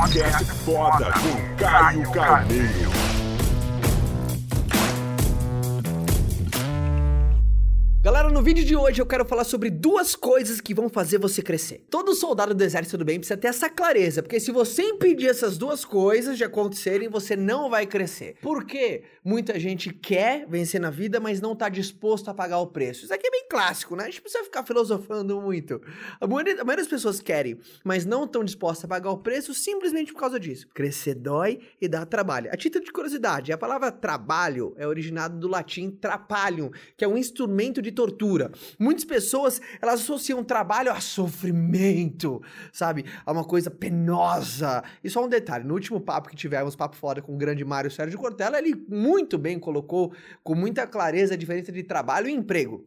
Podcast foda com Caio Carneiro. Galera, no vídeo de hoje eu quero falar sobre duas coisas que vão fazer você crescer. Todo soldado do exército do bem precisa ter essa clareza, porque se você impedir essas duas coisas de acontecerem, você não vai crescer. Por quê? Muita gente quer vencer na vida, mas não tá disposto a pagar o preço. Isso aqui é bem clássico, né? A gente precisa ficar filosofando muito. A maioria, a maioria das pessoas querem, mas não estão dispostas a pagar o preço simplesmente por causa disso. Crescer dói e dá trabalho. A título de curiosidade, a palavra trabalho é originada do latim trapalhum, que é um instrumento de tortura. Muitas pessoas, elas associam trabalho a sofrimento, sabe? A uma coisa penosa. E só um detalhe, no último papo que tivemos, papo fora com o grande Mário Sérgio Cortella, ele muito bem colocou com muita clareza a diferença de trabalho e emprego.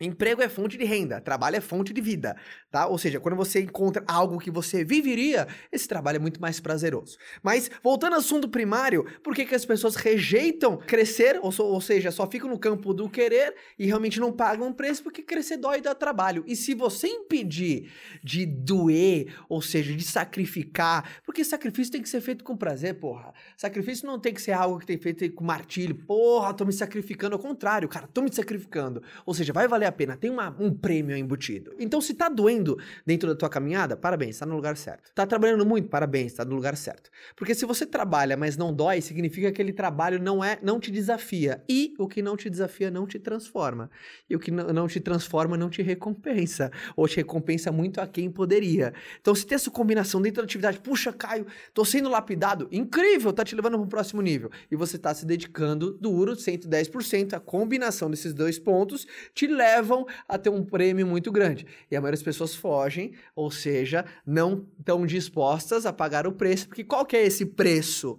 Emprego é fonte de renda, trabalho é fonte de vida, tá? Ou seja, quando você encontra algo que você viveria, esse trabalho é muito mais prazeroso. Mas, voltando ao assunto primário, por que, que as pessoas rejeitam crescer, ou, ou seja, só ficam no campo do querer e realmente não pagam preço porque crescer dói e dá trabalho. E se você impedir de doer, ou seja, de sacrificar, porque sacrifício tem que ser feito com prazer, porra. Sacrifício não tem que ser algo que tem feito com martírio. Porra, tô me sacrificando. Ao contrário, cara, tô me sacrificando. Ou seja, vai valer a pena, tem uma, um prêmio embutido. Então, se tá doendo dentro da tua caminhada, parabéns, tá no lugar certo. Tá trabalhando muito, parabéns, tá no lugar certo. Porque se você trabalha, mas não dói, significa que aquele trabalho não é, não te desafia. E o que não te desafia não te transforma. E o que não te transforma não te recompensa. Ou te recompensa muito a quem poderia. Então, se tem essa combinação dentro da atividade, puxa, Caio, tô sendo lapidado, incrível, tá te levando para próximo nível. E você tá se dedicando duro, 110%, a combinação desses dois pontos te leva levam a ter um prêmio muito grande. E a maioria das pessoas fogem, ou seja, não estão dispostas a pagar o preço, porque qual que é esse preço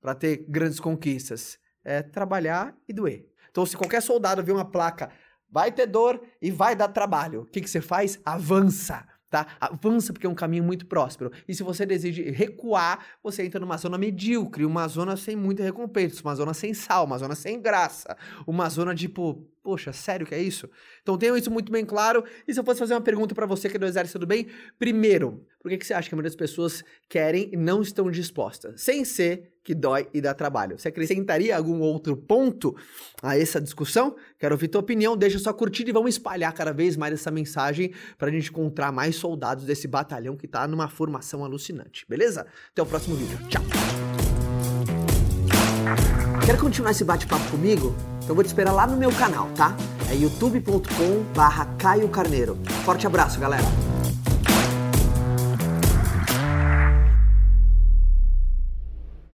para ter grandes conquistas? É trabalhar e doer. Então, se qualquer soldado vê uma placa, vai ter dor e vai dar trabalho, o que, que você faz? Avança tá? Avança porque é um caminho muito próspero. E se você deseja recuar, você entra numa zona medíocre, uma zona sem muita recompensa, uma zona sem sal, uma zona sem graça, uma zona tipo, poxa, sério que é isso? Então tenham isso muito bem claro. E se eu fosse fazer uma pergunta para você que é do Exército do Bem, primeiro, por que, que você acha que a maioria das pessoas querem e não estão dispostas? Sem ser que dói e dá trabalho. Você acrescentaria algum outro ponto a essa discussão? Quero ouvir tua opinião, deixa sua curtida e vamos espalhar cada vez mais essa mensagem para a gente encontrar mais soldados desse batalhão que está numa formação alucinante, beleza? Até o próximo vídeo. Tchau! Quer continuar esse bate-papo comigo? Então vou te esperar lá no meu canal, tá? É youtube.com barra Caio Carneiro. Forte abraço, galera!